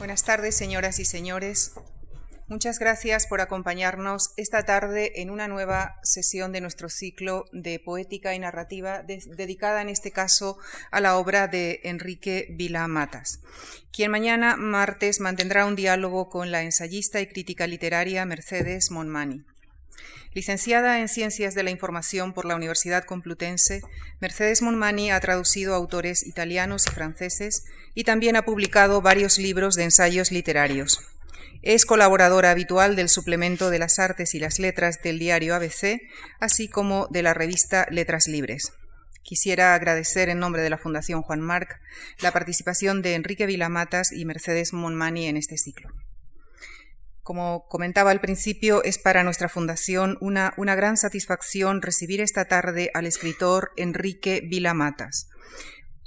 Buenas tardes, señoras y señores. Muchas gracias por acompañarnos esta tarde en una nueva sesión de nuestro ciclo de poética y narrativa dedicada en este caso a la obra de Enrique Vila Matas, quien mañana martes mantendrá un diálogo con la ensayista y crítica literaria Mercedes Monmani. Licenciada en Ciencias de la Información por la Universidad Complutense, Mercedes Monmani ha traducido autores italianos y franceses y también ha publicado varios libros de ensayos literarios. Es colaboradora habitual del suplemento de las artes y las letras del diario ABC, así como de la revista Letras Libres. Quisiera agradecer en nombre de la Fundación Juan Marc la participación de Enrique Vilamatas y Mercedes Monmani en este ciclo. Como comentaba al principio, es para nuestra fundación una, gran satisfacción recibir esta tarde al escritor Enrique Vilamatas.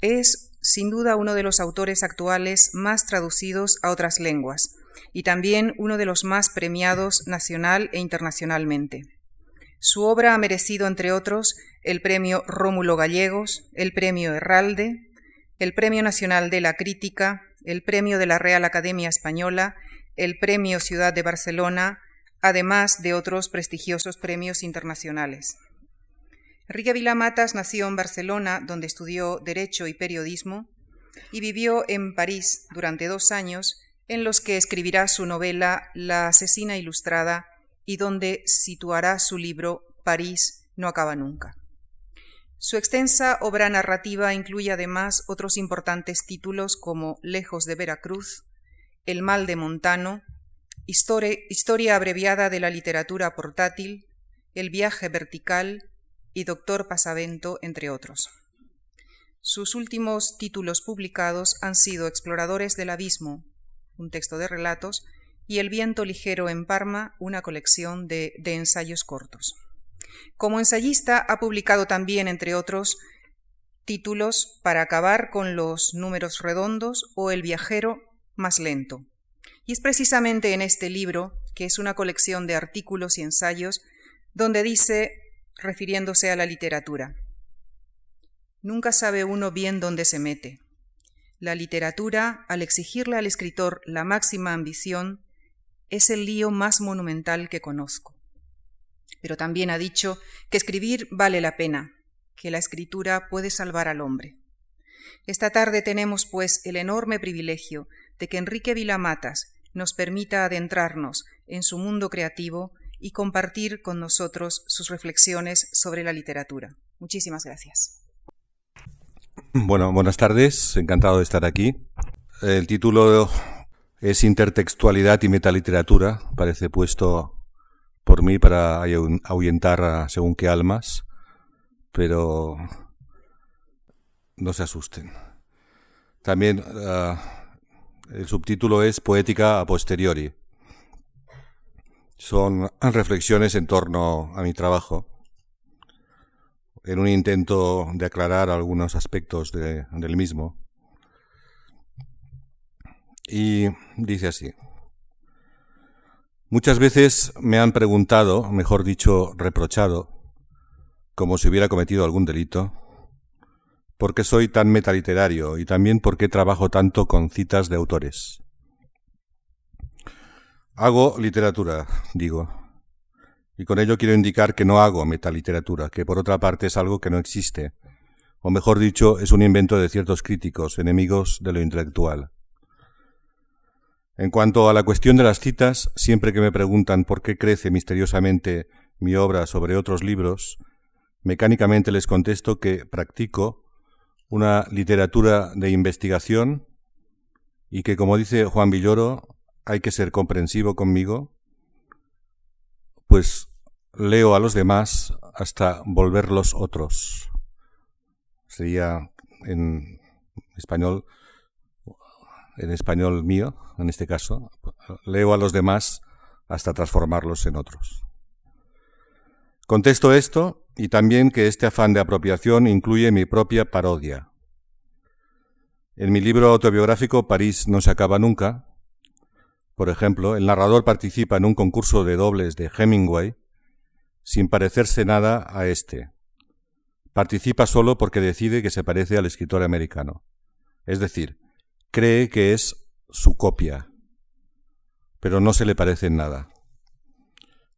Es sin duda uno de los autores actuales más traducidos a otras lenguas y también uno de los más premiados nacional e internacionalmente. Su obra ha merecido, entre otros, el Premio Rómulo Gallegos, el Premio Herralde, el Premio Nacional de la Crítica, el Premio de la Real Academia Española el Premio Ciudad de Barcelona, además de otros prestigiosos premios internacionales. Enrique Vilamatas nació en Barcelona, donde estudió Derecho y Periodismo, y vivió en París durante dos años, en los que escribirá su novela La asesina ilustrada y donde situará su libro París no acaba nunca. Su extensa obra narrativa incluye además otros importantes títulos como Lejos de Veracruz, el mal de Montano, Historia abreviada de la literatura portátil, El viaje vertical y Doctor Pasavento, entre otros. Sus últimos títulos publicados han sido Exploradores del Abismo, un texto de relatos, y El viento ligero en Parma, una colección de, ensayos cortos. Como ensayista ha publicado también, entre otros, títulos para acabar con los números redondos o El viajero más lento. Y es precisamente en este libro, que es una colección de artículos y ensayos, donde dice, refiriéndose a la literatura, Nunca sabe uno bien dónde se mete. La literatura, al exigirle al escritor la máxima ambición, es el lío más monumental que conozco. Pero también ha dicho que escribir vale la pena, que la escritura puede salvar al hombre. Esta tarde tenemos, pues, el enorme privilegio de que Enrique Vilamatas nos permita adentrarnos en su mundo creativo y compartir con nosotros sus reflexiones sobre la literatura. Muchísimas gracias. Bueno, buenas tardes, encantado de estar aquí. El título es Intertextualidad y Metaliteratura, parece puesto por mí para ahuyentar a según qué almas, pero no se asusten. También ah, el subtítulo es Poética a posteriori. Son reflexiones en torno a mi trabajo, en un intento de aclarar algunos aspectos del mismo. Y dice así. Muchas veces me han preguntado, mejor dicho, reprochado, como si hubiera cometido algún delito, por qué soy tan metaliterario y también por qué trabajo tanto con citas de autores. Hago literatura, digo, y con ello quiero indicar que no hago metaliteratura, que por otra parte es algo que no existe, o mejor dicho, es un invento de ciertos críticos, enemigos de lo intelectual. En cuanto a la cuestión de las citas, siempre que me preguntan por qué crece misteriosamente mi obra sobre otros libros, mecánicamente les contesto que practico una literatura de investigación y que, como dice Juan Villoro, hay que ser comprensivo conmigo, pues leo a los demás hasta volverlos otros. Sería en español, en español mío, en este caso, leo a los demás hasta transformarlos en otros. Contesto esto y también que este afán de apropiación incluye mi propia parodia. En mi libro autobiográfico París no se acaba nunca, por ejemplo, el narrador participa en un concurso de dobles de Hemingway sin parecerse nada a este. Participa solo porque decide que se parece al escritor americano. Es decir, cree que es su copia, pero no se le parece en nada.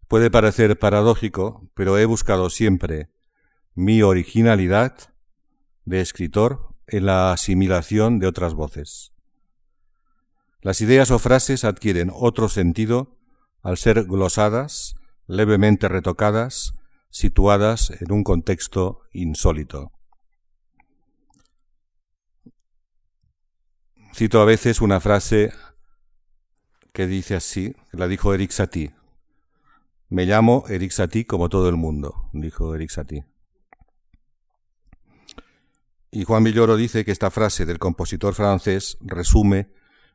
Puede parecer paradójico, pero he buscado siempre mi originalidad de escritor en la asimilación de otras voces. Las ideas o frases adquieren otro sentido al ser glosadas, levemente retocadas, situadas en un contexto insólito. Cito a veces una frase que dice así, que la dijo Eric Satie. Me llamo Eric Satie como todo el mundo, dijo Eric Satie. Y Juan Villoro dice que esta frase del compositor francés resume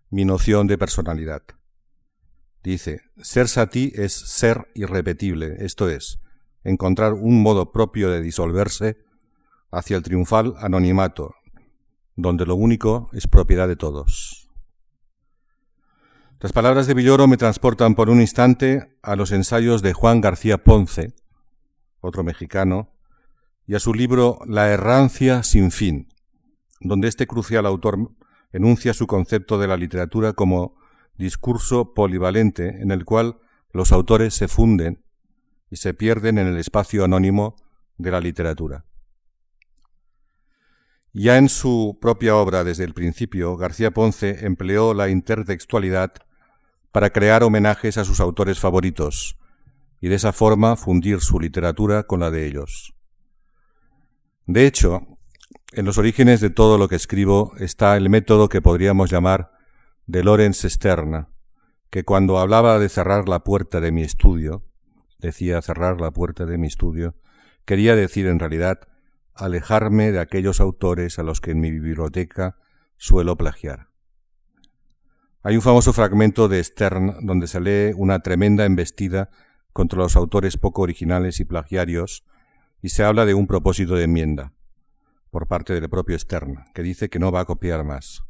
mi noción de personalidad. Dice, ser Satie es ser irrepetible, esto es, encontrar un modo propio de disolverse hacia el triunfal anonimato, donde lo único es propiedad de todos. Las palabras de Villoro me transportan por un instante a los ensayos de Juan García Ponce, otro mexicano, y a su libro La errancia sin fin, donde este crucial autor enuncia su concepto de la literatura como discurso polivalente en el cual los autores se funden y se pierden en el espacio anónimo de la literatura. Ya en su propia obra desde el principio, García Ponce empleó la intertextualidad para crear homenajes a sus autores favoritos y de esa forma fundir su literatura con la de ellos. De hecho, en los orígenes de todo lo que escribo está el método que podríamos llamar de Lorenz Stern, que cuando hablaba de cerrar la puerta de mi estudio, decía cerrar la puerta de mi estudio, quería decir en realidad alejarme de aquellos autores a los que en mi biblioteca suelo plagiar. Hay un famoso fragmento de Stern donde se lee una tremenda embestida contra los autores poco originales y plagiarios y se habla de un propósito de enmienda por parte del propio Stern, que dice que no va a copiar más.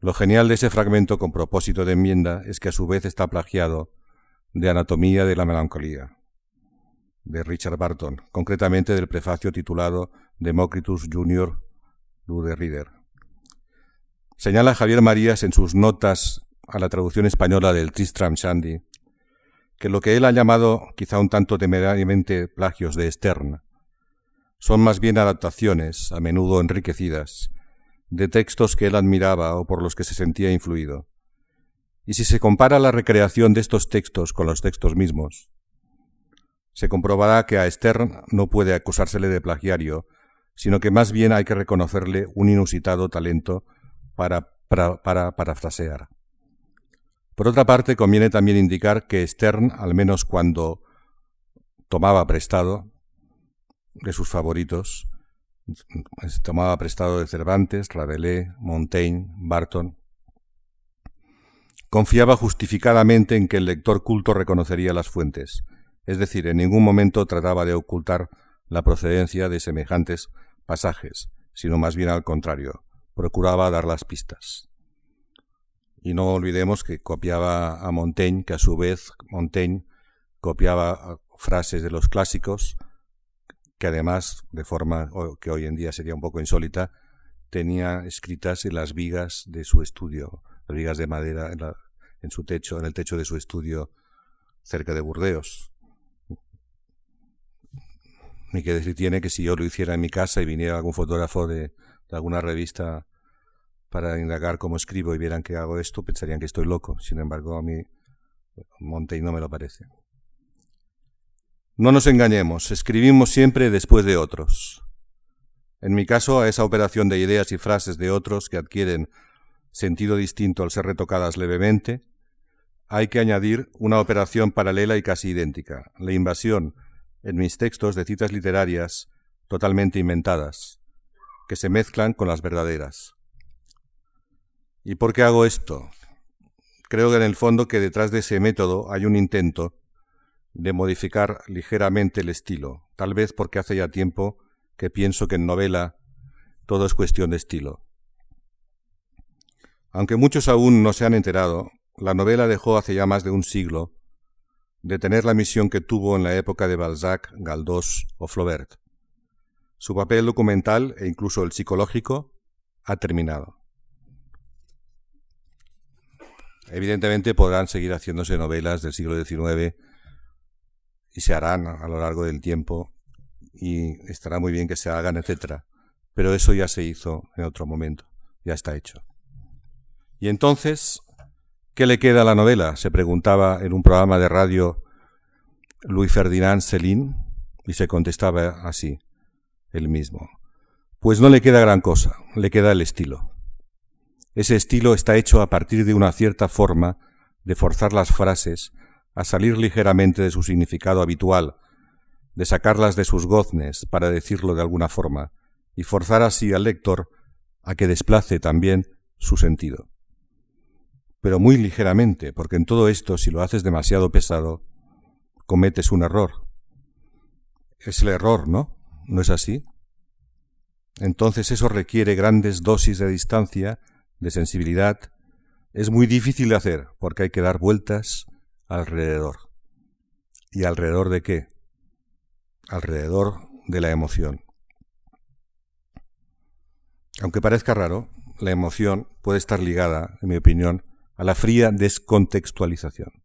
Lo genial de ese fragmento con propósito de enmienda es que a su vez está plagiado de Anatomía de la Melancolía, de Richard Barton, concretamente del prefacio titulado Democritus Jr. Lude Reader. Señala Javier Marías en sus notas a la traducción española del Tristram Shandy que lo que él ha llamado, quizá un tanto temerariamente, plagios de Stern, son más bien adaptaciones, a menudo enriquecidas, de textos que él admiraba o por los que se sentía influido. Y si se compara la recreación de estos textos con los textos mismos, se comprobará que a Stern no puede acusársele de plagiario, sino que más bien hay que reconocerle un inusitado talento para, para, para parafrasear. Por otra parte, conviene también indicar que Stern, al menos cuando tomaba prestado de sus favoritos, tomaba prestado de Cervantes, Rabelais, Montaigne, Barton, confiaba justificadamente en que el lector culto reconocería las fuentes, es decir, en ningún momento trataba de ocultar la procedencia de semejantes pasajes, sino más bien al contrario, procuraba dar las pistas. Y no olvidemos que copiaba a Montaigne, que a su vez Montaigne copiaba frases de los clásicos, que además, de forma que hoy en día sería un poco insólita, tenía escritas en las vigas de su estudio, las vigas de madera en, su techo, en el techo de su estudio cerca de Burdeos. Ni que decir tiene que si yo lo hiciera en mi casa y viniera algún fotógrafo de alguna revista para indagar cómo escribo y vieran que hago esto, pensarían que estoy loco. Sin embargo, a mí Montaigne no me lo parece. No nos engañemos, escribimos siempre después de otros. En mi caso, a esa operación de ideas y frases de otros que adquieren sentido distinto al ser retocadas levemente, hay que añadir una operación paralela y casi idéntica, la invasión en mis textos de citas literarias totalmente inventadas, que se mezclan con las verdaderas. ¿Y por qué hago esto? Creo que en el fondo que detrás de ese método hay un intento de modificar ligeramente el estilo, tal vez porque hace ya tiempo que pienso que en novela todo es cuestión de estilo. Aunque muchos aún no se han enterado, la novela dejó hace ya más de un siglo de tener la misión que tuvo en la época de Balzac, Galdós o Flaubert. Su papel documental e incluso el psicológico ha terminado. Evidentemente podrán seguir haciéndose novelas del siglo XIX y se harán a lo largo del tiempo y estará muy bien que se hagan, etcétera. Pero eso ya se hizo en otro momento, ya está hecho. Y entonces, ¿qué le queda a la novela? Se preguntaba en un programa de radio Louis Ferdinand Céline y se contestaba así, él mismo. Pues no le queda gran cosa, le queda el estilo. Ese estilo está hecho a partir de una cierta forma de forzar las frases a salir ligeramente de su significado habitual, de sacarlas de sus goznes, para decirlo de alguna forma, y forzar así al lector a que desplace también su sentido. Pero muy ligeramente, porque en todo esto, si lo haces demasiado pesado, cometes un error. Es el error, ¿no? ¿No es así? Entonces eso requiere grandes dosis de distancia, de sensibilidad. Es muy difícil de hacer porque hay que dar vueltas alrededor. ¿Y alrededor de qué? Alrededor de la emoción. Aunque parezca raro, la emoción puede estar ligada, en mi opinión, a la fría descontextualización.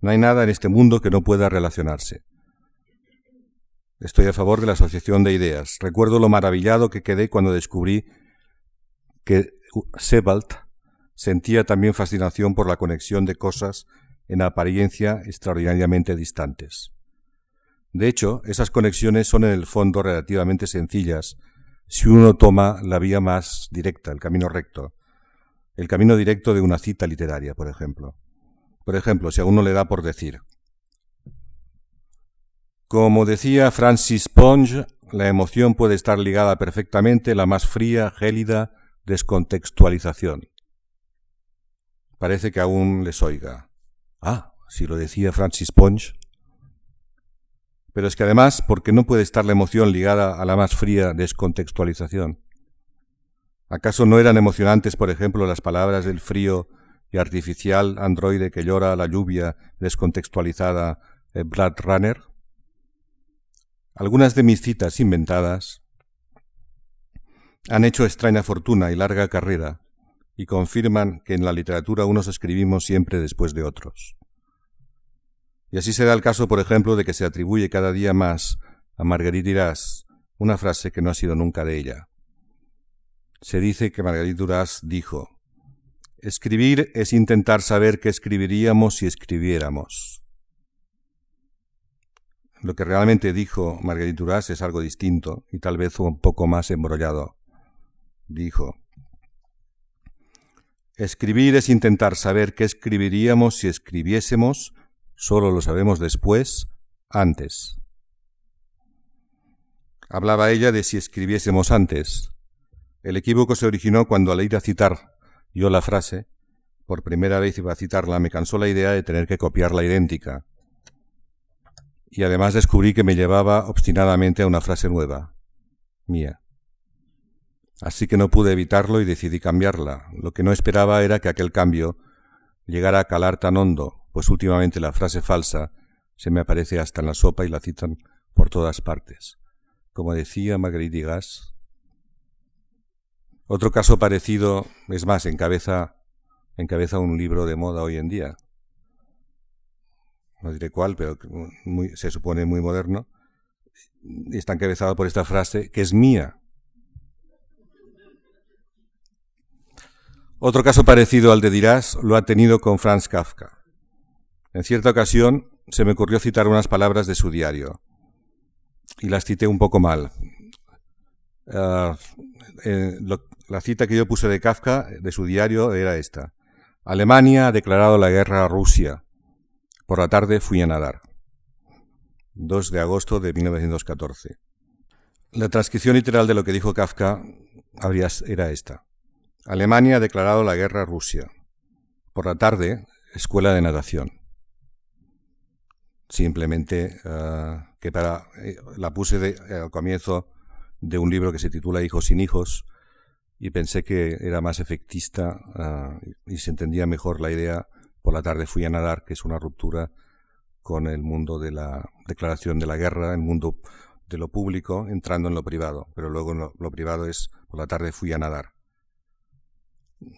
No hay nada en este mundo que no pueda relacionarse. Estoy a favor de la asociación de ideas. Recuerdo lo maravillado que quedé cuando descubrí que Sebald sentía también fascinación por la conexión de cosas en apariencia extraordinariamente distantes. De hecho, esas conexiones son en el fondo relativamente sencillas si uno toma la vía más directa, el camino recto, el camino directo de una cita literaria, por ejemplo. Por ejemplo, si a uno le da por decir, como decía Francis Ponge, la emoción puede estar ligada perfectamente la más fría, gélida descontextualización. Parece que aún les oiga. Ah, si lo decía Francis Ponge. Pero es que además, porque no puede estar la emoción ligada a la más fría descontextualización? ¿Acaso no eran emocionantes, por ejemplo, las palabras del frío y artificial androide que llora la lluvia descontextualizada Blood Runner? Algunas de mis citas inventadas han hecho extraña fortuna y larga carrera y confirman que en la literatura unos escribimos siempre después de otros. Y así se da el caso, por ejemplo, de que se atribuye cada día más a Marguerite Duras una frase que no ha sido nunca de ella. Se dice que Marguerite Duras dijo, Escribir es intentar saber qué escribiríamos si escribiéramos. Lo que realmente dijo Marguerite Duras es algo distinto y tal vez un poco más embrollado. Dijo, Escribir es intentar saber qué escribiríamos si escribiésemos, solo lo sabemos después, antes. Hablaba ella de si escribiésemos antes. El equívoco se originó cuando al ir a citar yo la frase, por primera vez iba a citarla, me cansó la idea de tener que copiarla idéntica y además descubrí que me llevaba obstinadamente a una frase nueva, mía. Así que no pude evitarlo y decidí cambiarla. Lo que no esperaba era que aquel cambio llegara a calar tan hondo, pues últimamente la frase falsa se me aparece hasta en la sopa y la citan por todas partes. Como decía Marguerite Gas. Otro caso parecido, es más, encabeza, encabeza un libro de moda hoy en día, no diré cuál, pero se supone muy moderno, está encabezado por esta frase, que es mía. Otro caso parecido al de Dirás lo ha tenido con Franz Kafka. En cierta ocasión se me ocurrió citar unas palabras de su diario, y las cité un poco mal. Ah, eh, la cita que yo puse de Kafka, de su diario, era esta. Alemania ha declarado la guerra a Rusia. Por la tarde fui a nadar. 2 de agosto de 1914. La transcripción literal de lo que dijo Kafka era esta. Alemania ha declarado la guerra a Rusia. Por la tarde, escuela de natación. Simplemente eh, que para eh, la puse al comienzo de un libro que se titula Hijos sin hijos y pensé que era más efectista eh, y se entendía mejor la idea por la tarde fui a nadar, que es una ruptura con el mundo de la declaración de la guerra, el mundo de lo público, entrando en lo privado. Pero luego lo, lo privado es, por la tarde fui a nadar.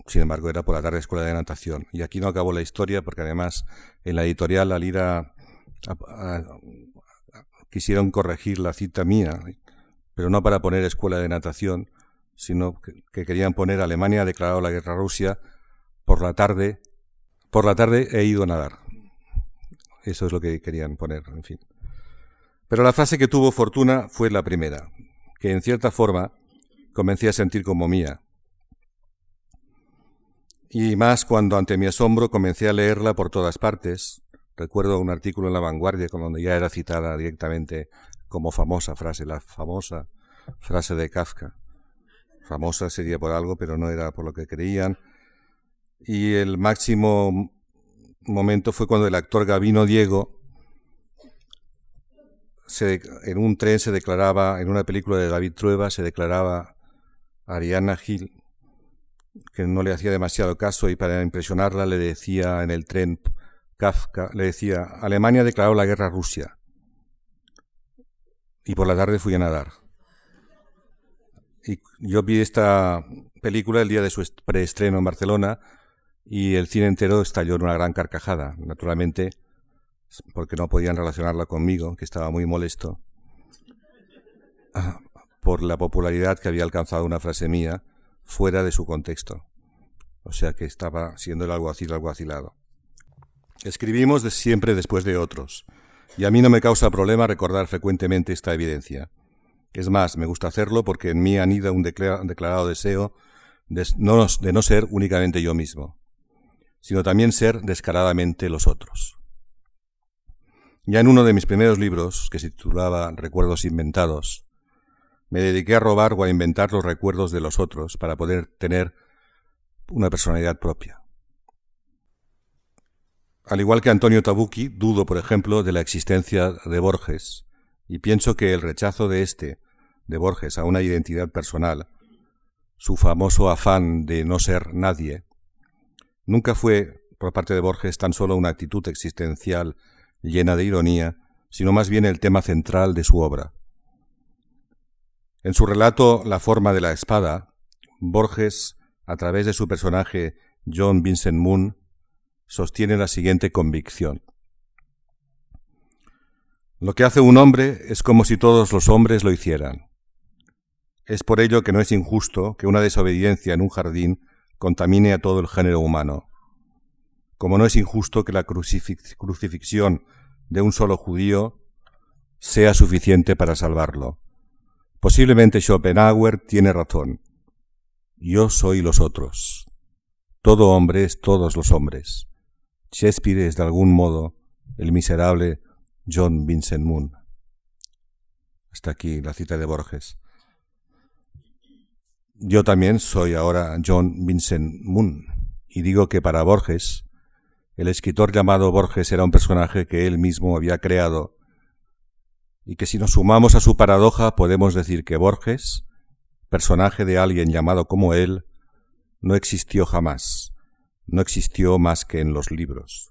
Sin embargo, era por la tarde escuela de natación. Y aquí no acabó la historia porque además en la editorial Alira quisieron corregir la cita mía, pero no para poner escuela de natación, sino que, querían poner Alemania ha declarado la guerra a Rusia por la tarde. Por la tarde he ido a nadar. Eso es lo que querían poner, en fin. Pero la frase que tuvo fortuna fue la primera, que en cierta forma comencé a sentir como mía. Y más cuando ante mi asombro comencé a leerla por todas partes. Recuerdo un artículo en La Vanguardia con donde ya era citada directamente como famosa frase, la famosa frase de Kafka. Famosa sería por algo, pero no era por lo que creían. Y el máximo momento fue cuando el actor Gavino Diego en un tren se declaraba, en una película de David Trueba, se declaraba Ariana Gil, que no le hacía demasiado caso y para impresionarla le decía en el tren Kafka, le decía, Alemania declaró la guerra a Rusia. Y por la tarde fui a nadar. Y yo vi esta película el día de su preestreno en Barcelona y el cine entero estalló en una gran carcajada. Naturalmente, porque no podían relacionarla conmigo, que estaba muy molesto, ah, por la popularidad que había alcanzado una frase mía fuera de su contexto. O sea que estaba siendo el alguacil alguacilado. Escribimos de siempre después de otros, y a mí no me causa problema recordar frecuentemente esta evidencia. Es más, me gusta hacerlo porque en mí anida un declarado deseo de no ser únicamente yo mismo, sino también ser descaradamente los otros. Ya en uno de mis primeros libros, que se titulaba Recuerdos Inventados, me dediqué a robar o a inventar los recuerdos de los otros para poder tener una personalidad propia. Al igual que Antonio Tabucchi, dudo, por ejemplo, de la existencia de Borges, y pienso que el rechazo de este, de Borges, a una identidad personal, su famoso afán de no ser nadie, nunca fue, por parte de Borges, tan solo una actitud existencial llena de ironía, sino más bien el tema central de su obra. En su relato La forma de la espada, Borges, a través de su personaje John Vincent Moon, sostiene la siguiente convicción. Lo que hace un hombre es como si todos los hombres lo hicieran. Es por ello que no es injusto que una desobediencia en un jardín contamine a todo el género humano como no es injusto que la crucifixión de un solo judío sea suficiente para salvarlo. Posiblemente Schopenhauer tiene razón. Yo soy los otros. Todo hombre es todos los hombres. Shakespeare es de algún modo el miserable John Vincent Moon. Hasta aquí la cita de Borges. Yo también soy ahora John Vincent Moon y digo que para Borges el escritor llamado Borges era un personaje que él mismo había creado y que si nos sumamos a su paradoja podemos decir que Borges, personaje de alguien llamado como él, no existió jamás, no existió más que en los libros.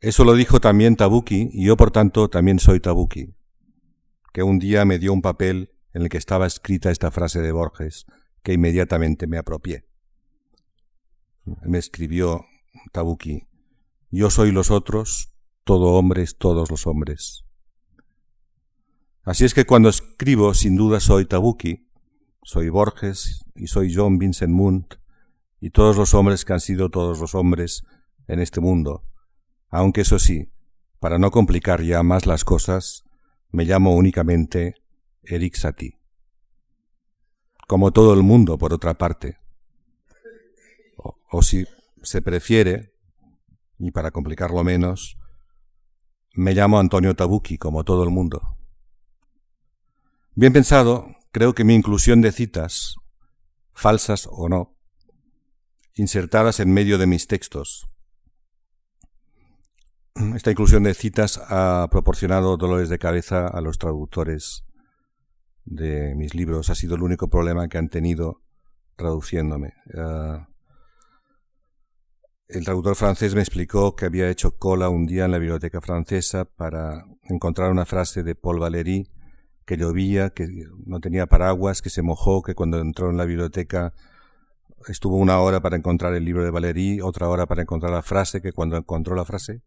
Eso lo dijo también Tabuki y yo por tanto también soy Tabuki, que un día me dio un papel en el que estaba escrita esta frase de Borges, que inmediatamente me apropié me escribió Tabuki, yo soy los otros, todo hombres, todos los hombres. Así es que cuando escribo, sin duda soy Tabuki, soy Borges y soy John Vincent Munt y todos los hombres que han sido todos los hombres en este mundo. Aunque eso sí, para no complicar ya más las cosas, me llamo únicamente Eric Satie. Como todo el mundo, por otra parte o si se prefiere, y para complicarlo menos, me llamo Antonio Tabucchi, como todo el mundo. Bien pensado, creo que mi inclusión de citas, falsas o no, insertadas en medio de mis textos, esta inclusión de citas ha proporcionado dolores de cabeza a los traductores de mis libros. Ha sido el único problema que han tenido traduciéndome. Ah, el traductor francés me explicó que había hecho cola un día en la biblioteca francesa para encontrar una frase de Paul Valéry que llovía, que no tenía paraguas, que se mojó, que cuando entró en la biblioteca estuvo una hora para encontrar el libro de Valéry, otra hora para encontrar la frase, que cuando encontró la frase,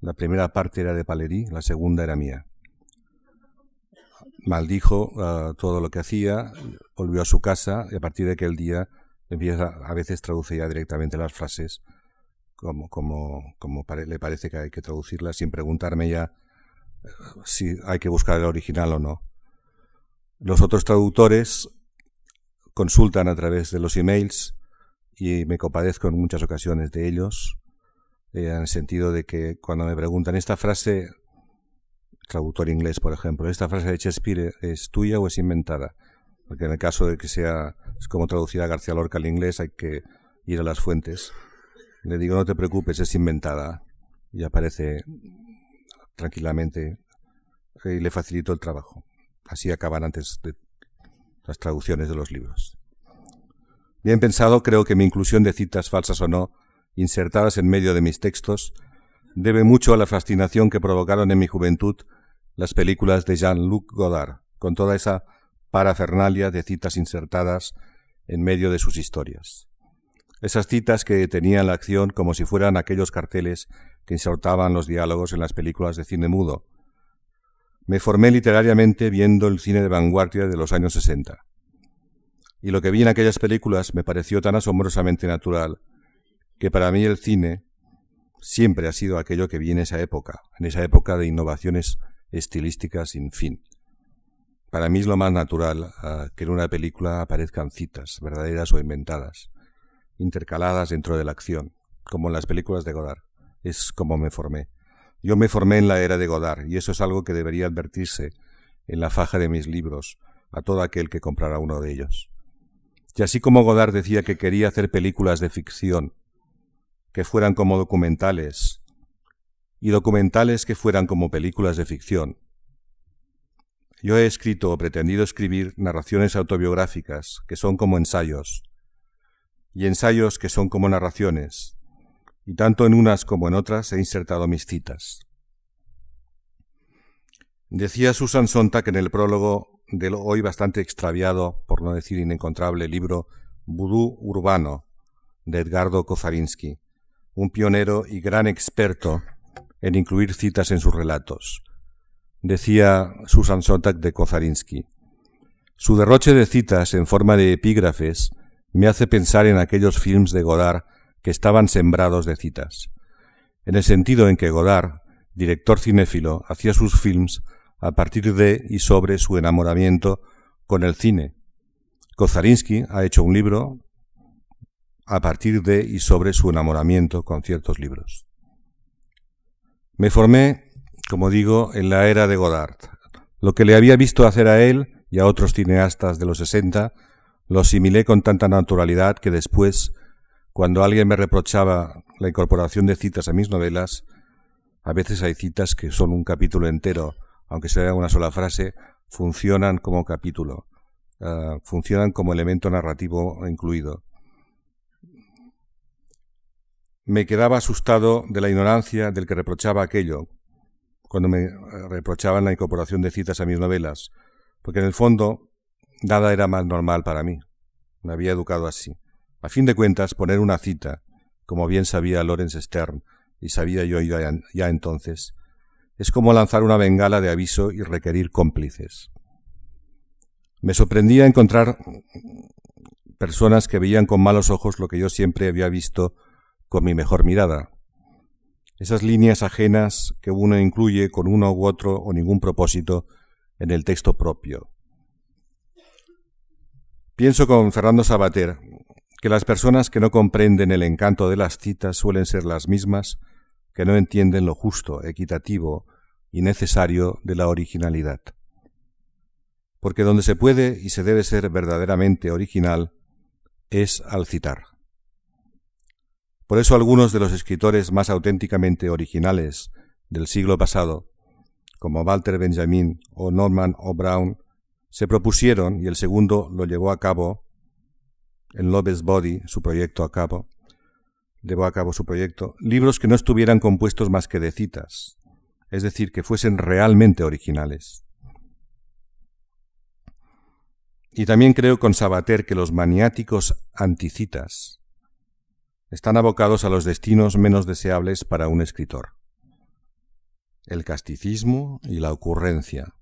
la primera parte era de Valéry, la segunda era mía. Maldijo todo lo que hacía, volvió a su casa y a partir de aquel día empieza, a veces traduce ya directamente las frases como, como, como le parece que hay que traducirlas sin preguntarme ya eh, si hay que buscar el original o no. Los otros traductores consultan a través de los emails y me compadezco en muchas ocasiones de ellos, eh, en el sentido de que cuando me preguntan esta frase, traductor inglés por ejemplo, esta frase de Shakespeare es tuya o es inventada, porque en el caso de que sea como traducida García Lorca al inglés hay que ir a las fuentes. Le digo no te preocupes, es inventada y aparece tranquilamente y le facilito el trabajo. Así acaban antes de las traducciones de los libros. Bien pensado, creo que mi inclusión de citas falsas o no, insertadas en medio de mis textos, debe mucho a la fascinación que provocaron en mi juventud las películas de Jean-Luc Godard, con toda esa parafernalia de citas insertadas en medio de sus historias. Esas citas que tenían la acción como si fueran aquellos carteles que insertaban los diálogos en las películas de cine mudo, me formé literariamente viendo el cine de vanguardia de los años 60. Y lo que vi en aquellas películas me pareció tan asombrosamente natural que para mí el cine siempre ha sido aquello que vi en esa época, en esa época de innovaciones estilísticas sin fin. Para mí es lo más natural uh, que en una película aparezcan citas, verdaderas o inventadas, intercaladas dentro de la acción, como en las películas de Godard. Es como me formé. Yo me formé en la era de Godard, y eso es algo que debería advertirse en la faja de mis libros a todo aquel que comprara uno de ellos. Y así como Godard decía que quería hacer películas de ficción, que fueran como documentales, y documentales que fueran como películas de ficción, yo he escrito o pretendido escribir narraciones autobiográficas que son como ensayos, y ensayos que son como narraciones, y tanto en unas como en otras he insertado mis citas. Decía Susan Sontag en el prólogo del hoy bastante extraviado, por no decir inencontrable, libro Vudú Urbano de Edgardo Kozarinsky, un pionero y gran experto en incluir citas en sus relatos. Decía Susan Sontag de Kozarinsky, su derroche de citas en forma de epígrafes me hace pensar en aquellos films de Godard que estaban sembrados de citas, en el sentido en que Godard, director cinéfilo, hacía sus films a partir de y sobre su enamoramiento con el cine. Kozarinsky ha hecho un libro a partir de y sobre su enamoramiento con ciertos libros. Me formé, como digo, en la era de Godard. Lo que le había visto hacer a él y a otros cineastas de los sesenta lo asimilé con tanta naturalidad que después cuando alguien me reprochaba la incorporación de citas a mis novelas, a veces hay citas que son un capítulo entero, aunque sea una sola frase, funcionan como capítulo, uh, funcionan como elemento narrativo incluido. Me quedaba asustado de la ignorancia del que reprochaba aquello, cuando me reprochaban la incorporación de citas a mis novelas, porque en el fondo nada era más normal para mí. Me había educado así. A fin de cuentas, poner una cita, como bien sabía Lorenz Stern, y sabía yo ya, ya entonces, es como lanzar una bengala de aviso y requerir cómplices. Me sorprendía encontrar personas que veían con malos ojos lo que yo siempre había visto con mi mejor mirada. Esas líneas ajenas que uno incluye con uno u otro o ningún propósito en el texto propio. Pienso con Fernando Sabater, que las personas que no comprenden el encanto de las citas suelen ser las mismas que no entienden lo justo, equitativo y necesario de la originalidad. Porque donde se puede y se debe ser verdaderamente original es al citar. Por eso algunos de los escritores más auténticamente originales del siglo pasado, como Walter Benjamin o Norman O'Brown, se propusieron, y el segundo lo llevó a cabo, en Love's Body, su proyecto a cabo, llevó a cabo su proyecto, libros que no estuvieran compuestos más que de citas, es decir, que fuesen realmente originales. Y también creo con Sabater que los maniáticos anticitas están abocados a los destinos menos deseables para un escritor. El casticismo y la ocurrencia,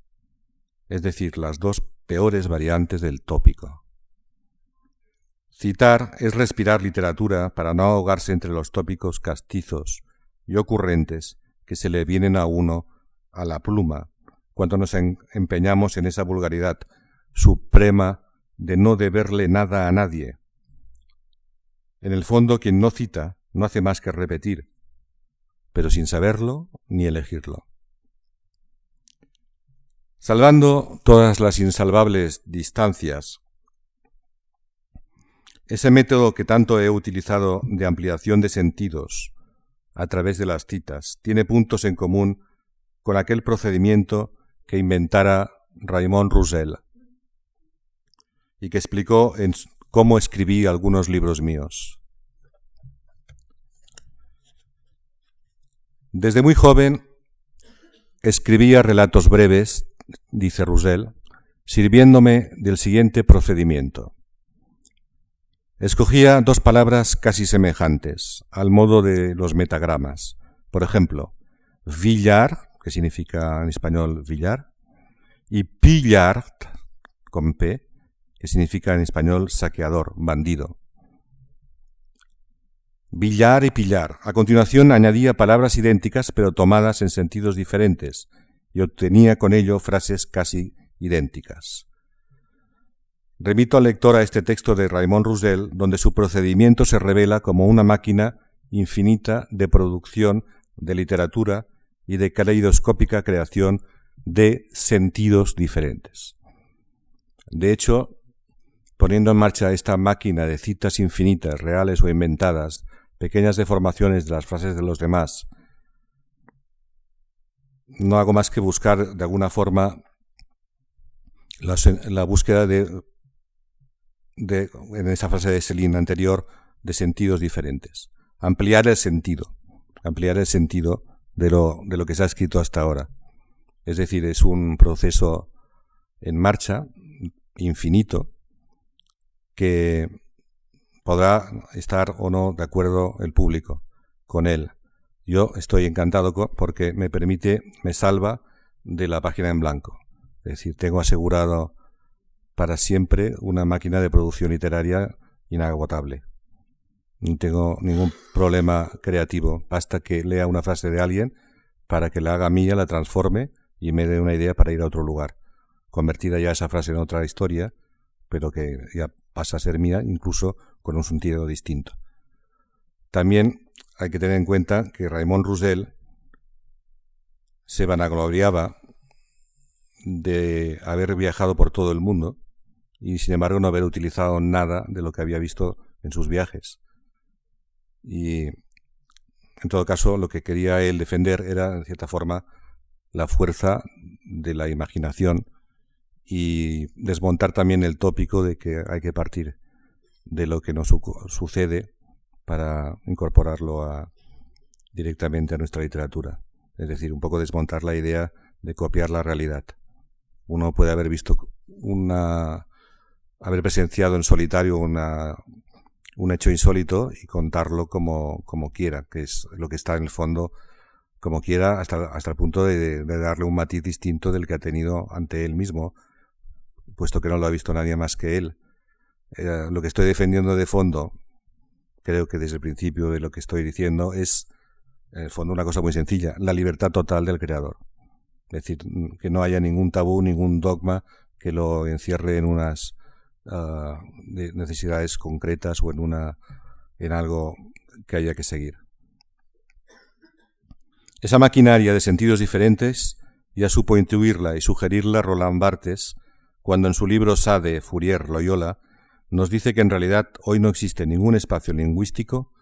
es decir, las dos peores variantes del tópico. Citar es respirar literatura para no ahogarse entre los tópicos castizos y ocurrentes que se le vienen a uno a la pluma cuando nos empeñamos en esa vulgaridad suprema de no deberle nada a nadie. En el fondo, quien no cita no hace más que repetir, pero sin saberlo ni elegirlo. Salvando todas las insalvables distancias, ese método que tanto he utilizado de ampliación de sentidos a través de las citas tiene puntos en común con aquel procedimiento que inventara Raymond Roussel y que explicó en cómo escribí algunos libros míos. Desde muy joven escribía relatos breves, dice Roussel, sirviéndome del siguiente procedimiento. Escogía dos palabras casi semejantes, al modo de los metagramas. Por ejemplo, villar, que significa en español villar, y pillard, con P, que significa en español saqueador, bandido. Villar y pillar. A continuación añadía palabras idénticas pero tomadas en sentidos diferentes y obtenía con ello frases casi idénticas. Remito al lector a este texto de Raymond Roussel, donde su procedimiento se revela como una máquina infinita de producción de literatura y de caleidoscópica creación de sentidos diferentes. De hecho, poniendo en marcha esta máquina de citas infinitas, reales o inventadas, pequeñas deformaciones de las frases de los demás, no hago más que buscar de alguna forma la, búsqueda de, de, en esa frase de Selin anterior, de sentidos diferentes. Ampliar el sentido, ampliar el sentido de lo, de lo que se ha escrito hasta ahora. Es decir, es un proceso en marcha, infinito, que podrá estar o no de acuerdo el público con él. Yo estoy encantado porque me permite, me salva de la página en blanco. Es decir, tengo asegurado para siempre una máquina de producción literaria inagotable. No tengo ningún problema creativo. Basta que lea una frase de alguien para que la haga mía, la transforme y me dé una idea para ir a otro lugar. Convertida ya esa frase en otra historia, pero que ya pasa a ser mía, incluso con un sentido distinto. También hay que tener en cuenta que Raymond Roussel se vanagloriaba de haber viajado por todo el mundo y sin embargo no haber utilizado nada de lo que había visto en sus viajes. Y en todo caso lo que quería él defender era, en cierta forma, la fuerza de la imaginación y desmontar también el tópico de que hay que partir de lo que nos sucede para incorporarlo a, directamente a nuestra literatura. Es decir, un poco desmontar la idea de copiar la realidad. Uno puede haber visto una, haber presenciado en solitario una, un hecho insólito y contarlo como, como quiera, que es lo que está en el fondo como quiera, hasta, hasta el punto de, darle un matiz distinto del que ha tenido ante él mismo, puesto que no lo ha visto nadie más que él. Eh, lo que estoy defendiendo de fondo, creo que desde el principio de lo que estoy diciendo, es, en el fondo, una cosa muy sencilla, la libertad total del creador. Es decir, que no haya ningún tabú, ningún dogma que lo encierre en unas uh, necesidades concretas o en, una, en algo que haya que seguir. Esa maquinaria de sentidos diferentes ya supo intuirla y sugerirla Roland Barthes cuando en su libro Sade, Fourier, Loyola, nos dice que en realidad hoy no existe ningún espacio lingüístico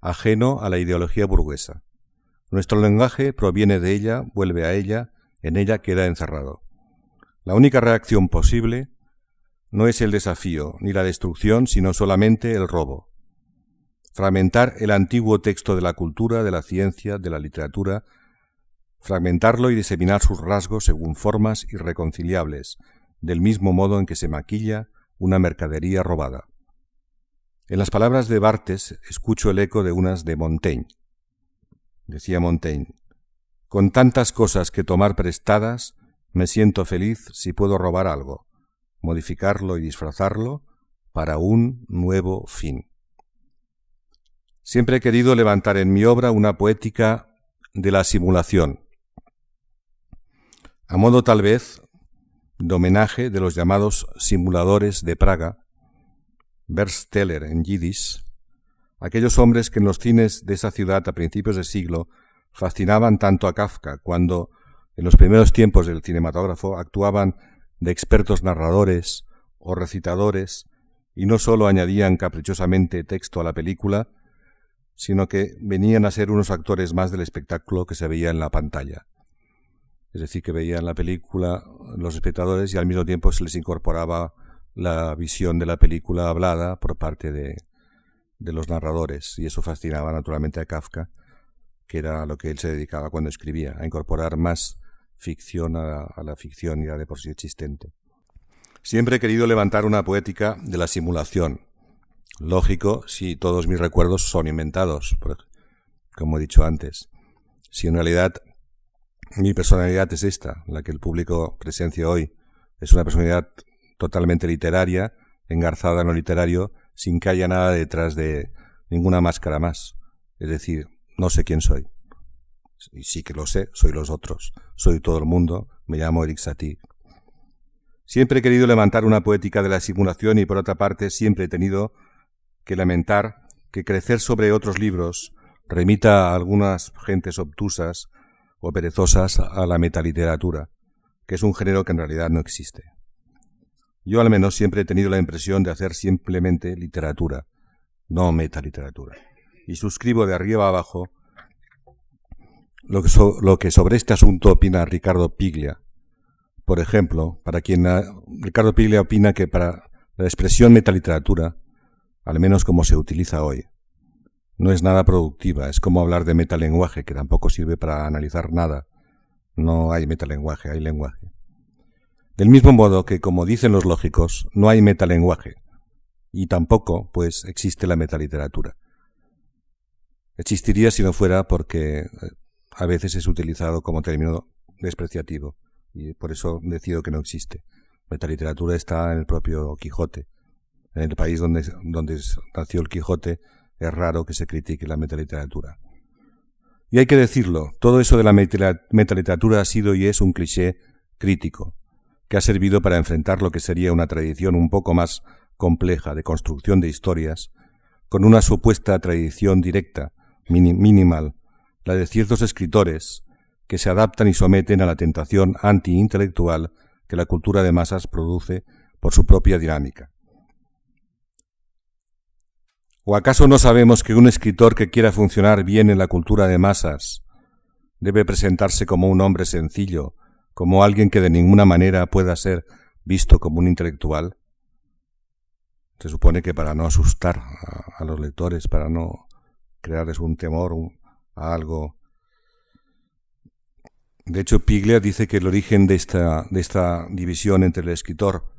ajeno a la ideología burguesa. Nuestro lenguaje proviene de ella, vuelve a ella, en ella queda encerrado. La única reacción posible no es el desafío ni la destrucción, sino solamente el robo. Fragmentar el antiguo texto de la cultura, de la ciencia, de la literatura, fragmentarlo y diseminar sus rasgos según formas irreconciliables, del mismo modo en que se maquilla una mercadería robada. En las palabras de Bartes escucho el eco de unas de Montaigne. Decía Montaigne, con tantas cosas que tomar prestadas, me siento feliz si puedo robar algo, modificarlo y disfrazarlo para un nuevo fin. Siempre he querido levantar en mi obra una poética de la simulación, a modo tal vez de homenaje de los llamados simuladores de Praga, Versteller en Yiddish, aquellos hombres que en los cines de esa ciudad a principios de siglo fascinaban tanto a Kafka cuando, en los primeros tiempos del cinematógrafo, actuaban de expertos narradores o recitadores y no sólo añadían caprichosamente texto a la película, sino que venían a ser unos actores más del espectáculo que se veía en la pantalla. Es decir, que veían la película los espectadores y al mismo tiempo se les incorporaba la visión de la película hablada por parte de, de los narradores y eso fascinaba naturalmente a Kafka que era a lo que él se dedicaba cuando escribía, a incorporar más ficción a, la ficción ya de por sí existente. Siempre he querido levantar una poética de la simulación. Lógico si todos mis recuerdos son inventados, como he dicho antes. Si en realidad mi personalidad es esta, la que el público presencia hoy, es una personalidad totalmente literaria, engarzada en lo literario, sin que haya nada detrás de ninguna máscara más. Es decir, no sé quién soy. Y sí que lo sé, soy los otros. Soy todo el mundo, me llamo Eric Satie. Siempre he querido levantar una poética de la simulación y por otra parte siempre he tenido que lamentar que crecer sobre otros libros remita a algunas gentes obtusas o perezosas a la metaliteratura, que es un género que en realidad no existe. Yo al menos siempre he tenido la impresión de hacer simplemente literatura, no metaliteratura y suscribo de arriba abajo lo que, sobre este asunto opina Ricardo Piglia. Por ejemplo, para quien Ricardo Piglia opina que para la expresión metaliteratura, al menos como se utiliza hoy, no es nada productiva, es como hablar de metalenguaje, que tampoco sirve para analizar nada. No hay metalenguaje, hay lenguaje. Del mismo modo que, como dicen los lógicos, no hay metalenguaje, y tampoco, pues, existe la metaliteratura. Existiría si no fuera porque eh, a veces es utilizado como término despreciativo y por eso decido que no existe. Metaliteratura está en el propio Quijote. En el país donde, donde nació el Quijote es raro que se critique la metaliteratura. Y hay que decirlo, todo eso de la metaliteratura ha sido y es un cliché crítico, que ha servido para enfrentar lo que sería una tradición un poco más compleja de construcción de historias, con una supuesta tradición directa minimal, la de ciertos escritores que se adaptan y someten a la tentación anti-intelectual que la cultura de masas produce por su propia dinámica. ¿O acaso no sabemos que un escritor que quiera funcionar bien en la cultura de masas debe presentarse como un hombre sencillo, como alguien que de ninguna manera pueda ser visto como un intelectual? Se supone que para no asustar a, los lectores, para no crearles un temor a algo. De hecho, Piglia dice que el origen de esta, de esta división entre el escritor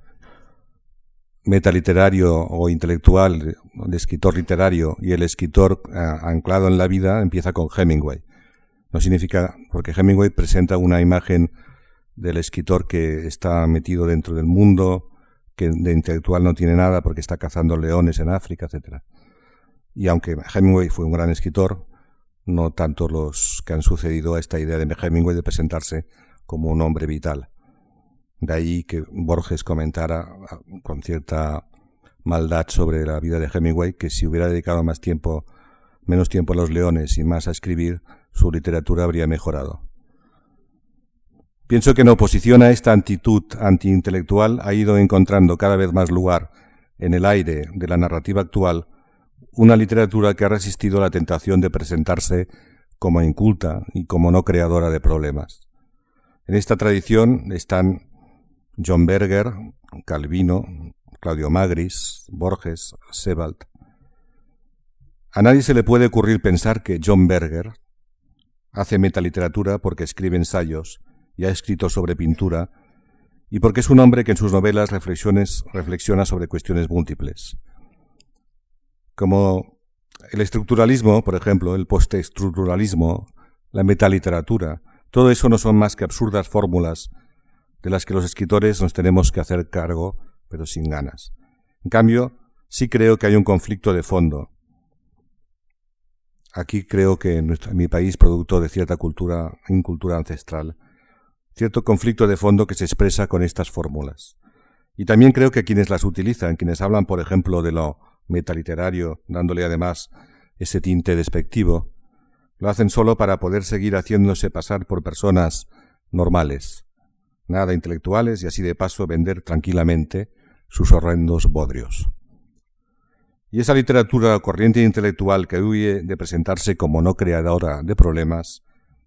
metaliterario o intelectual, el escritor literario y el escritor eh, anclado en la vida empieza con Hemingway. No significa, porque Hemingway presenta una imagen del escritor que está metido dentro del mundo, que de intelectual no tiene nada porque está cazando leones en África, etcétera. Y aunque Hemingway fue un gran escritor, no tanto los que han sucedido a esta idea de Hemingway de presentarse como un hombre vital. De ahí que Borges comentara ah, con cierta maldad sobre la vida de Hemingway que si hubiera dedicado más tiempo, menos tiempo a los leones y más a escribir, su literatura habría mejorado. Pienso que en oposición a esta actitud antiintelectual ha ido encontrando cada vez más lugar en el aire de la narrativa actual una literatura que ha resistido la tentación de presentarse como inculta y como no creadora de problemas. En esta tradición están John Berger, Calvino, Claudio Magris, Borges, Sebald. A nadie se le puede ocurrir pensar que John Berger hace metaliteratura porque escribe ensayos y ha escrito sobre pintura y porque es un hombre que en sus novelas reflexiones, reflexiona sobre cuestiones múltiples. Como el estructuralismo, por ejemplo, el postestructuralismo, la metaliteratura, todo eso no son más que absurdas fórmulas de las que los escritores nos tenemos que hacer cargo, pero sin ganas. En cambio, sí creo que hay un conflicto de fondo. Aquí creo que en, mi país, producto de cierta cultura, cultura ancestral, cierto conflicto de fondo que se expresa con estas fórmulas. Y también creo que quienes las utilizan, quienes hablan, por ejemplo, de lo metaliterario, dándole además ese tinte despectivo, lo hacen solo para poder seguir haciéndose pasar por personas normales, nada intelectuales y así de paso vender tranquilamente sus horrendos bodrios. Y esa literatura corriente intelectual que huye de presentarse como no creadora de problemas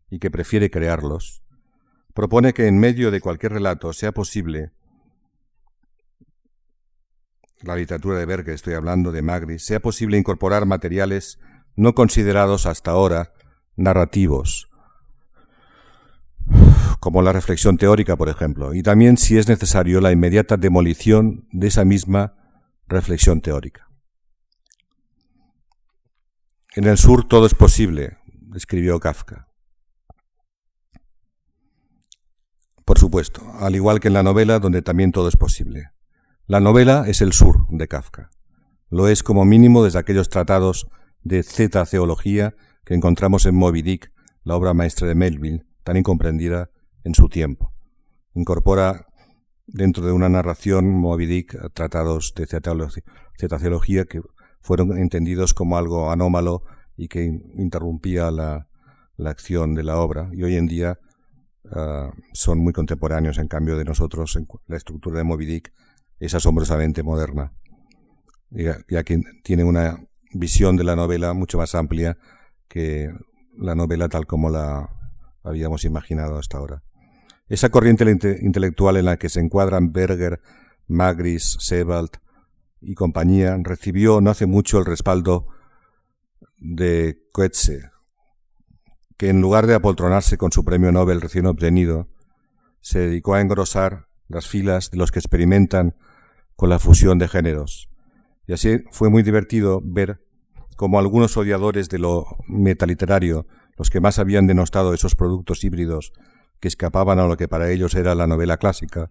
y que prefiere crearlos, propone que en medio de cualquier relato sea posible la literatura de Berger, estoy hablando de Magri, sea posible incorporar materiales no considerados hasta ahora narrativos, como la reflexión teórica, por ejemplo, y también, si es necesario, la inmediata demolición de esa misma reflexión teórica. En el sur todo es posible, escribió Kafka. Por supuesto, al igual que en la novela, donde también todo es posible. La novela es el sur de Kafka. Lo es como mínimo desde aquellos tratados de Z-teología que encontramos en Moby Dick, la obra maestra de Melville, tan incomprendida en su tiempo. Incorpora dentro de una narración Moby Dick tratados de Z-teología que fueron entendidos como algo anómalo y que interrumpía la, la acción de la obra. Y hoy en día Ah, son muy contemporáneos, en cambio de nosotros, en la estructura de Moby Dick es asombrosamente moderna, ya que tiene una visión de la novela mucho más amplia que la novela tal como la habíamos imaginado hasta ahora. Esa corriente intelectual en la que se encuadran Berger, Magris, Sebald y compañía recibió no hace mucho el respaldo de Coetze, que en lugar de apoltronarse con su premio Nobel recién obtenido, se dedicó a engrosar las filas de los que experimentan con la fusión de géneros. Y así fue muy divertido ver cómo algunos odiadores de lo metaliterario, los que más habían denostado esos productos híbridos que escapaban a lo que para ellos era la novela clásica,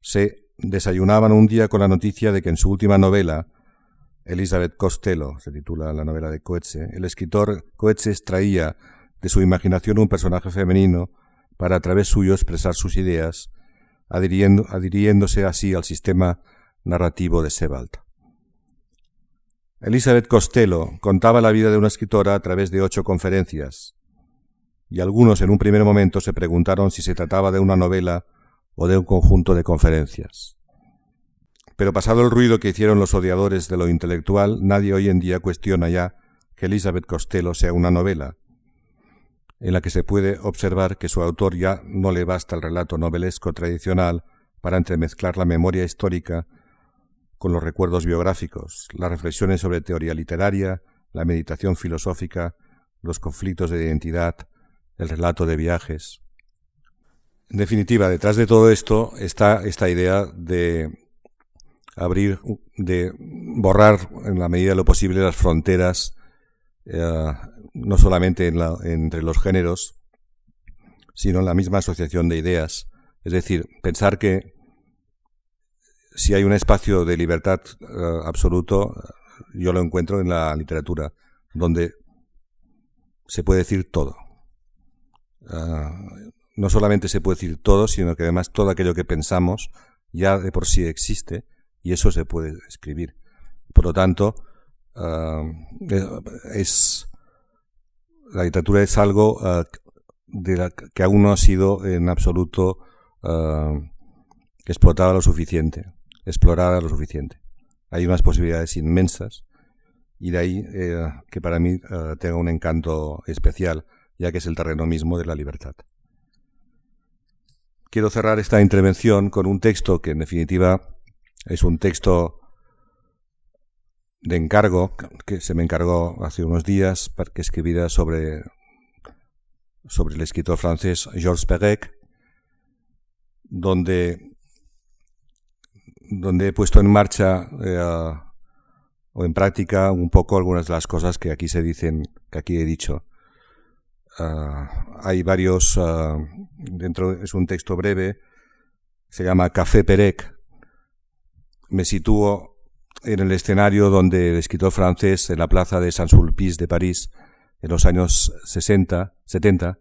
se desayunaban un día con la noticia de que en su última novela, Elizabeth Costello, se titula la novela de Coetze, el escritor Coetze extraía de su imaginación un personaje femenino para a través suyo expresar sus ideas, adhiriéndose así al sistema narrativo de Sebald. Elizabeth Costello contaba la vida de una escritora a través de ocho conferencias, y algunos en un primer momento se preguntaron si se trataba de una novela o de un conjunto de conferencias. Pero pasado el ruido que hicieron los odiadores de lo intelectual, nadie hoy en día cuestiona ya que Elizabeth Costello sea una novela, en la que se puede observar que su autor ya no le basta el relato novelesco tradicional para entremezclar la memoria histórica con los recuerdos biográficos, las reflexiones sobre teoría literaria, la meditación filosófica, los conflictos de identidad, el relato de viajes. En definitiva, detrás de todo esto está esta idea de abrir, de borrar en la medida de lo posible las fronteras eh, no solamente entre los géneros, sino en la misma asociación de ideas. Es decir, pensar que si hay un espacio de libertad eh, absoluto, yo lo encuentro en la literatura, donde se puede decir todo. Ah, no solamente se puede decir todo, sino que además todo aquello que pensamos ya de por sí existe y eso se puede escribir. Por lo tanto, ah, es la literatura es algo eh, de la que aún no ha sido en absoluto uh, explotada lo suficiente, explorada lo suficiente. Hay unas posibilidades inmensas y de ahí eh, que para mí tenga un encanto especial, ya que es el terreno mismo de la libertad. Quiero cerrar esta intervención con un texto que en definitiva es un texto de encargo que se me encargó hace unos días para que escribiera sobre, sobre el escritor francés Georges Perec donde, donde he puesto en marcha eh, o en práctica un poco algunas de las cosas que aquí se dicen, que aquí he dicho. Ah, hay varios, ah, dentro es un texto breve, se llama Café Perec. Me sitúo en el escenario donde el escritor francés, en la plaza de Saint-Sulpice de París, en los años 60, 70,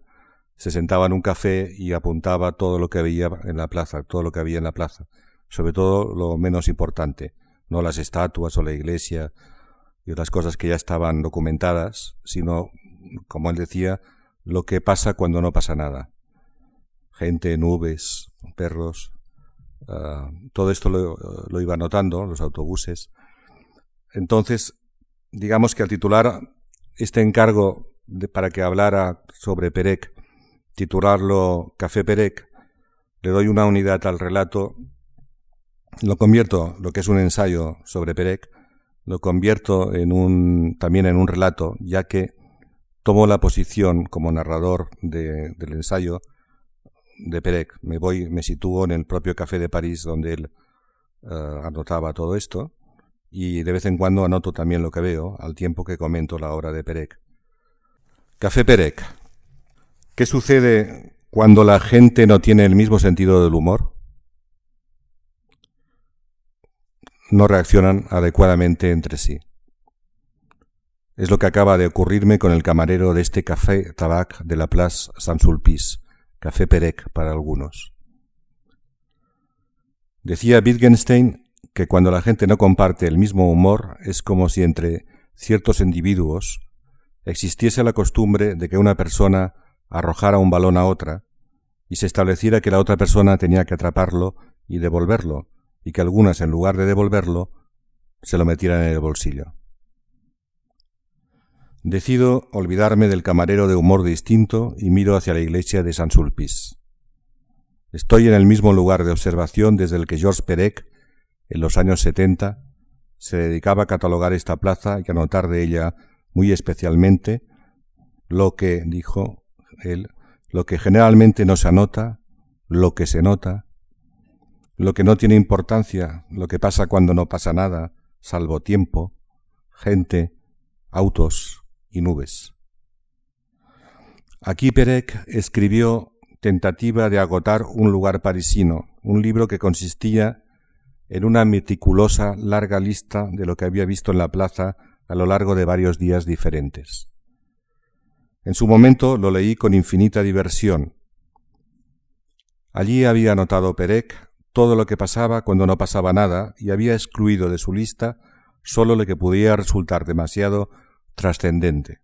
se sentaba en un café y apuntaba todo lo que había en la plaza, todo lo que había en la plaza, sobre todo lo menos importante, no las estatuas o la iglesia y otras cosas que ya estaban documentadas, sino, como él decía, lo que pasa cuando no pasa nada. Gente, nubes, perros, ah, todo esto lo, iba notando, los autobuses. Entonces, digamos que al titular este encargo para que hablara sobre Perec titularlo Café Perec, le doy una unidad al relato, lo convierto, lo que es un ensayo sobre Perec, lo convierto en un, también en un relato, ya que tomo la posición como narrador del ensayo de Perec. Me voy, me sitúo en el propio café de París donde él eh, anotaba todo esto y de vez en cuando anoto también lo que veo al tiempo que comento la obra de Perec. Café Perec. ¿Qué sucede cuando la gente no tiene el mismo sentido del humor? No reaccionan adecuadamente entre sí. Es lo que acaba de ocurrirme con el camarero de este café tabac de la Place Saint-Sulpice, Café Perec para algunos. Decía Wittgenstein que cuando la gente no comparte el mismo humor es como si entre ciertos individuos existiese la costumbre de que una persona arrojara un balón a otra, y se estableciera que la otra persona tenía que atraparlo y devolverlo, y que algunas, en lugar de devolverlo, se lo metieran en el bolsillo. Decido olvidarme del camarero de humor distinto y miro hacia la iglesia de San Sulpice. Estoy en el mismo lugar de observación desde el que Georges Perec, en los años setenta, se dedicaba a catalogar esta plaza y a notar de ella muy especialmente lo que, dijo, lo que generalmente no se anota, lo que se nota, lo que no tiene importancia, lo que pasa cuando no pasa nada, salvo tiempo, gente, autos y nubes. Aquí Perec escribió Tentativa de agotar un lugar parisino, un libro que consistía en una meticulosa larga lista de lo que había visto en la plaza a lo largo de varios días diferentes. En su momento lo leí con infinita diversión. Allí había anotado Perec todo lo que pasaba cuando no pasaba nada y había excluido de su lista solo lo que pudiera resultar demasiado trascendente,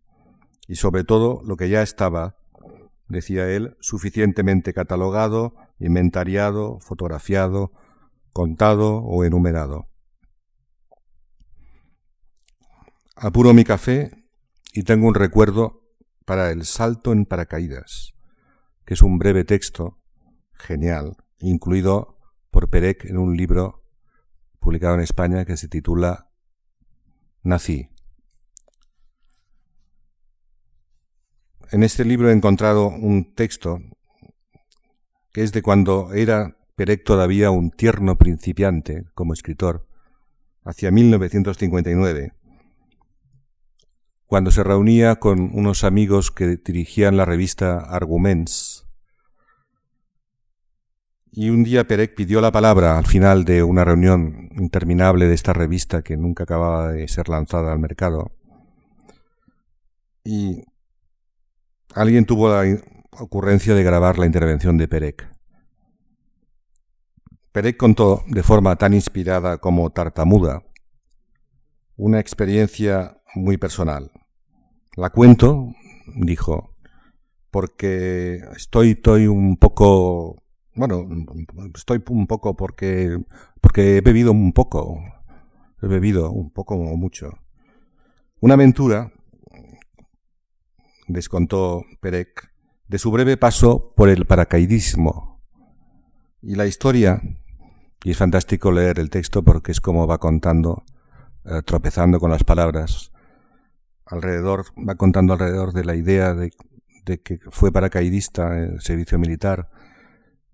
y sobre todo lo que ya estaba, decía él, suficientemente catalogado, inventariado, fotografiado, contado o enumerado. Apuro mi café y tengo un recuerdo para el salto en paracaídas, que es un breve texto genial, incluido por Perec en un libro publicado en España que se titula Nací. En este libro he encontrado un texto que es de cuando era Perec todavía un tierno principiante como escritor, hacia 1959 cuando se reunía con unos amigos que dirigían la revista Arguments. Y un día Perec pidió la palabra al final de una reunión interminable de esta revista que nunca acababa de ser lanzada al mercado. Y alguien tuvo la ocurrencia de grabar la intervención de Perec. Perec contó de forma tan inspirada como tartamuda una experiencia muy personal. La cuento, dijo, porque estoy, estoy un poco, bueno, estoy un poco porque, porque he bebido un poco, he bebido un poco o mucho. Una aventura, descontó Perec, de su breve paso por el paracaidismo. Y la historia, y es fantástico leer el texto porque es como va contando, eh, tropezando con las palabras, alrededor, va contando alrededor de la idea de, que fue paracaidista en el servicio militar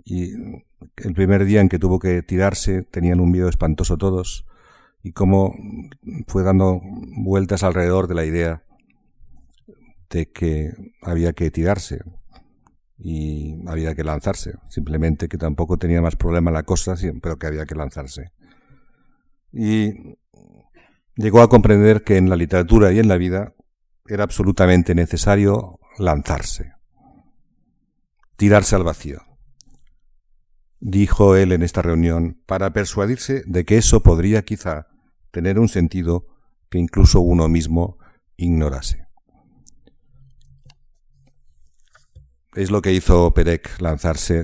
y el primer día en que tuvo que tirarse tenían un miedo espantoso todos y cómo fue dando vueltas alrededor de la idea de que había que tirarse y había que lanzarse, simplemente que tampoco tenía más problema la cosa, pero que había que lanzarse. Y llegó a comprender que en la literatura y en la vida era absolutamente necesario lanzarse, tirarse al vacío. Dijo él en esta reunión, para persuadirse de que eso podría quizá tener un sentido que incluso uno mismo ignorase. Es lo que hizo Perec, lanzarse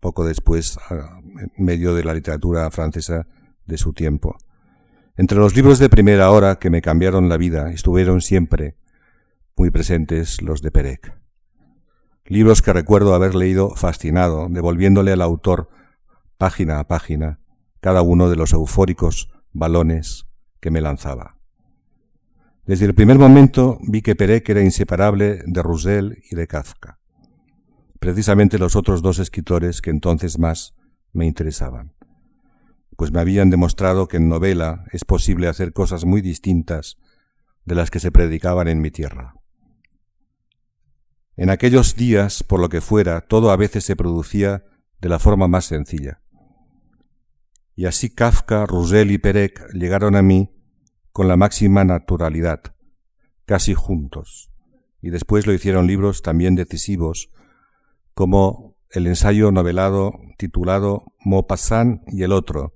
poco después en medio de la literatura francesa de su tiempo. Entre los libros de primera hora que me cambiaron la vida estuvieron siempre muy presentes los de Perec. Libros que recuerdo haber leído fascinado, devolviéndole al autor página a página cada uno de los eufóricos balones que me lanzaba. Desde el primer momento vi que Perec era inseparable de Roussel y de Kafka, precisamente los otros dos escritores que entonces más me interesaban, pues me habían demostrado que en novela es posible hacer cosas muy distintas de las que se predicaban en mi tierra. En aquellos días, por lo que fuera, todo a veces se producía de la forma más sencilla. Y así Kafka, Roussel y Perec llegaron a mí con la máxima naturalidad, casi juntos, y después lo hicieron libros también decisivos, como el ensayo novelado titulado Maupassant y el otro,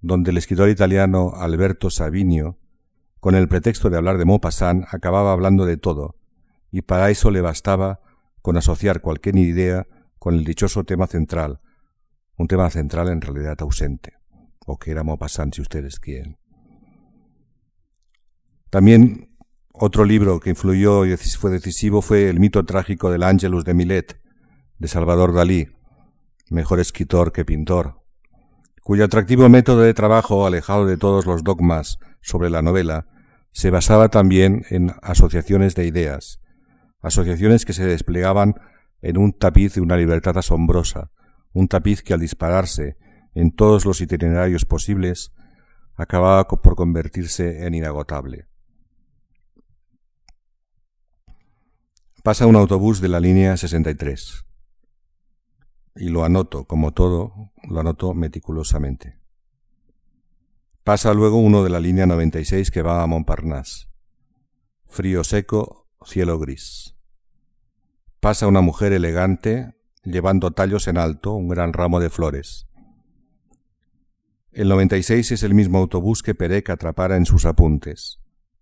donde el escritor italiano Alberto Savinio, con el pretexto de hablar de Maupassant, acababa hablando de todo, y para eso le bastaba con asociar cualquier idea con el dichoso tema central, un tema central en realidad ausente, o que era Maupassant si ustedes quieren. También otro libro que influyó y fue decisivo fue El mito trágico del Ángelus de Milet, de Salvador Dalí, mejor escritor que pintor, cuyo atractivo método de trabajo, alejado de todos los dogmas sobre la novela, se basaba también en asociaciones de ideas, asociaciones que se desplegaban en un tapiz de una libertad asombrosa, un tapiz que al dispararse en todos los itinerarios posibles acababa por convertirse en inagotable. Pasa un autobús de la línea 63 y lo anoto, como todo, lo anoto meticulosamente. Pasa luego uno de la línea 96 que va a Montparnasse. Frío seco, cielo gris. Pasa una mujer elegante, llevando tallos en alto, un gran ramo de flores. El 96 es el mismo autobús que Perec atrapara en sus apuntes,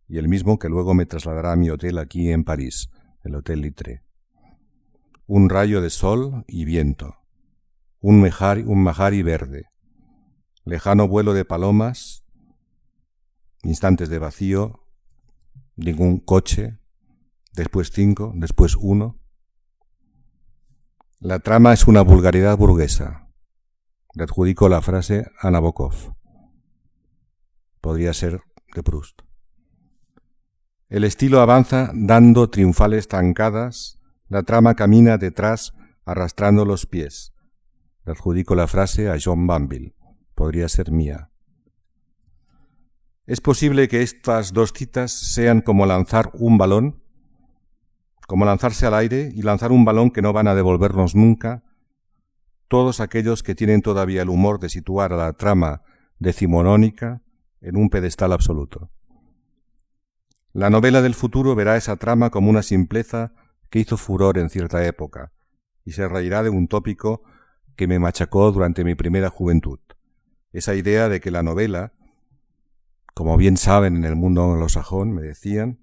y el mismo que luego me trasladará a mi hotel aquí en París, el Hotel Litre. Un rayo de sol y viento, un, mejari, un majari verde, lejano vuelo de palomas, instantes de vacío, ningún coche, después cinco, después uno. La trama es una vulgaridad burguesa. Le adjudico la frase a Nabokov. Podría ser de Proust. El estilo avanza dando triunfales tancadas, la trama camina detrás arrastrando los pies. Le la frase a John Banville. Podría ser mía. Es posible que estas dos citas sean como lanzar un balón, como lanzarse al aire y lanzar un balón que no van a devolvernos nunca, todos aquellos que tienen todavía el humor de situar a la trama decimonónica en un pedestal absoluto. La novela del futuro verá esa trama como una simpleza que hizo furor en cierta época, y se reirá de un tópico que me machacó durante mi primera juventud. Esa idea de que la novela, como bien saben en el mundo anglosajón, me decían,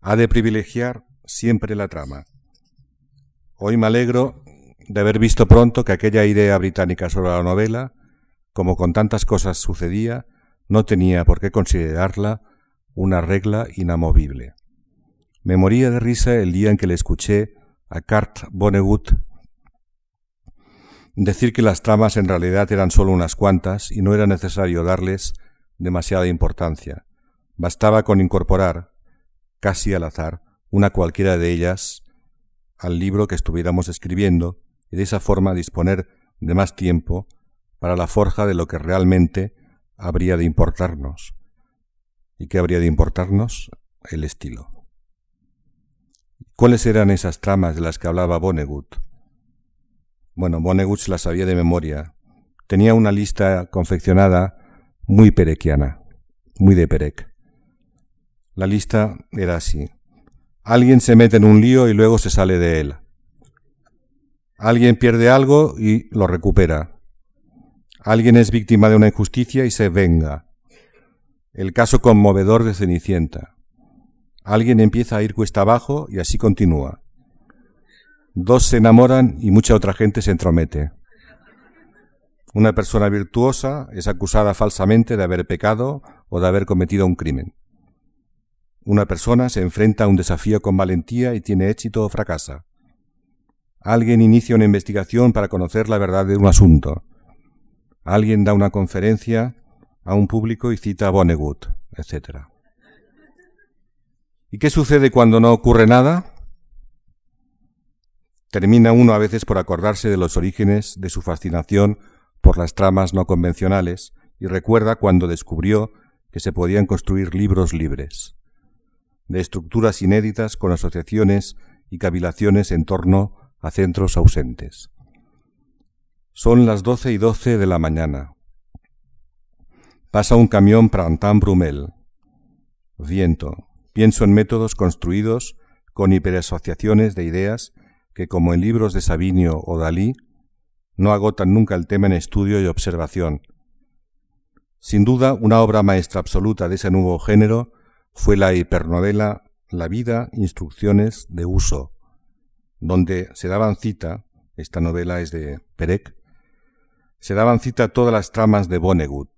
ha de privilegiar siempre la trama. Hoy me alegro de haber visto pronto que aquella idea británica sobre la novela, como con tantas cosas sucedía, no tenía por qué considerarla una regla inamovible. Me moría de risa el día en que le escuché a Cart Vonnegut decir que las tramas en realidad eran solo unas cuantas y no era necesario darles demasiada importancia. Bastaba con incorporar, casi al azar, una cualquiera de ellas al libro que estuviéramos escribiendo y de esa forma disponer de más tiempo para la forja de lo que realmente habría de importarnos. ¿Y qué habría de importarnos? El estilo. ¿Cuáles eran esas tramas de las que hablaba Vonnegut? Bueno, Vonnegut las sabía de memoria. Tenía una lista confeccionada muy perequiana, muy de Perec. La lista era así. Alguien se mete en un lío y luego se sale de él. Alguien pierde algo y lo recupera. Alguien es víctima de una injusticia y se venga. El caso conmovedor de Cenicienta. Alguien empieza a ir cuesta abajo y así continúa. Dos se enamoran y mucha otra gente se entromete. Una persona virtuosa es acusada falsamente de haber pecado o de haber cometido un crimen. Una persona se enfrenta a un desafío con valentía y tiene éxito o fracasa. Alguien inicia una investigación para conocer la verdad de un asunto. Alguien da una conferencia a un público y cita a Vonnegut, etc. ¿Y qué sucede cuando no ocurre nada? Termina uno a veces por acordarse de los orígenes de su fascinación por las tramas no convencionales y recuerda cuando descubrió que se podían construir libros libres, de estructuras inéditas con asociaciones y cavilaciones en torno a centros ausentes. Son las doce y doce de la mañana. Pasa un camión Prantin-Brumel. Viento. Pienso en métodos construidos con hiperasociaciones de ideas que, como en libros de Sabinio o Dalí, no agotan nunca el tema en estudio y observación. Sin duda, una obra maestra absoluta de ese nuevo género fue la hipernovela La vida, instrucciones de uso, donde se daban cita, esta novela es de Perec, se daban cita todas las tramas de Vonnegut,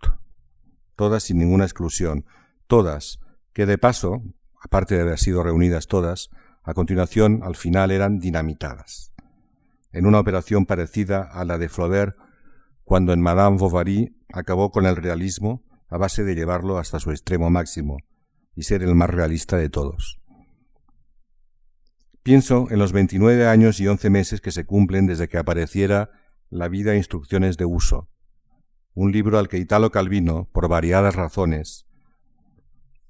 todas sin ninguna exclusión, todas, que de paso, aparte de haber sido reunidas todas, a continuación al final eran dinamitadas, en una operación parecida a la de Flaubert cuando en Madame Bovary acabó con el realismo a base de llevarlo hasta su extremo máximo y ser el más realista de todos. Pienso en los 29 años y 11 meses que se cumplen desde que apareciera La vida e instrucciones de uso, un libro al que Italo Calvino, por variadas razones,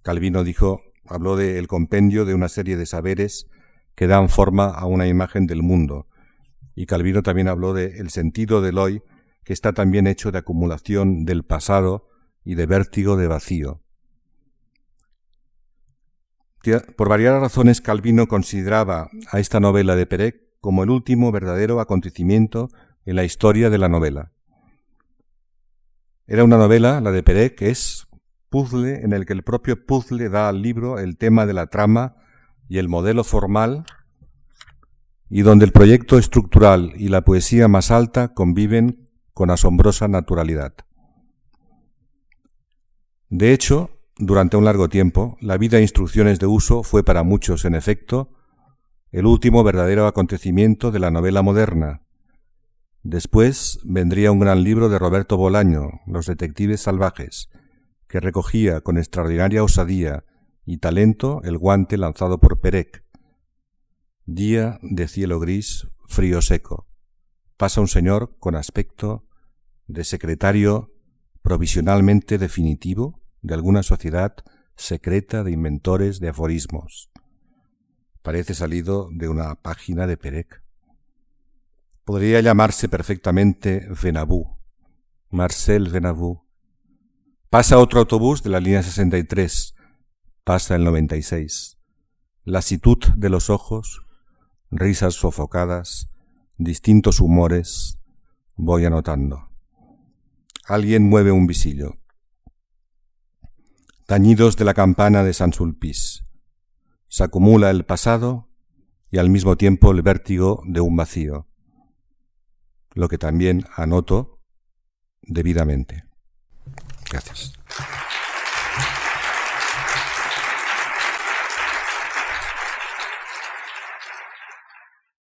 Calvino dijo, habló de el compendio de una serie de saberes que dan forma a una imagen del mundo, y Calvino también habló de el sentido del hoy, que está también hecho de acumulación del pasado y de vértigo de vacío. Por varias razones, Calvino consideraba a esta novela de Perec como el último verdadero acontecimiento en la historia de la novela. Era una novela, la de Perec, que es puzzle en el que el propio puzzle da al libro el tema de la trama y el modelo formal, y donde el proyecto estructural y la poesía más alta conviven con asombrosa naturalidad. De hecho, durante un largo tiempo, la vida e instrucciones de uso fue para muchos, en efecto, el último verdadero acontecimiento de la novela moderna. Después vendría un gran libro de Roberto Bolaño, Los Detectives Salvajes, que recogía con extraordinaria osadía y talento el guante lanzado por Perec. Día de cielo gris, frío seco. Pasa un señor con aspecto de secretario provisionalmente definitivo de alguna sociedad secreta de inventores de aforismos. Parece salido de una página de Perec. Podría llamarse perfectamente Venabú, Marcel Venabú. Pasa otro autobús de la línea 63, pasa el 96. Lasitud de los ojos, risas sofocadas, distintos humores, voy anotando. Alguien mueve un visillo tañidos de la campana de San Sulpice. Se acumula el pasado y al mismo tiempo el vértigo de un vacío, lo que también anoto debidamente. Gracias.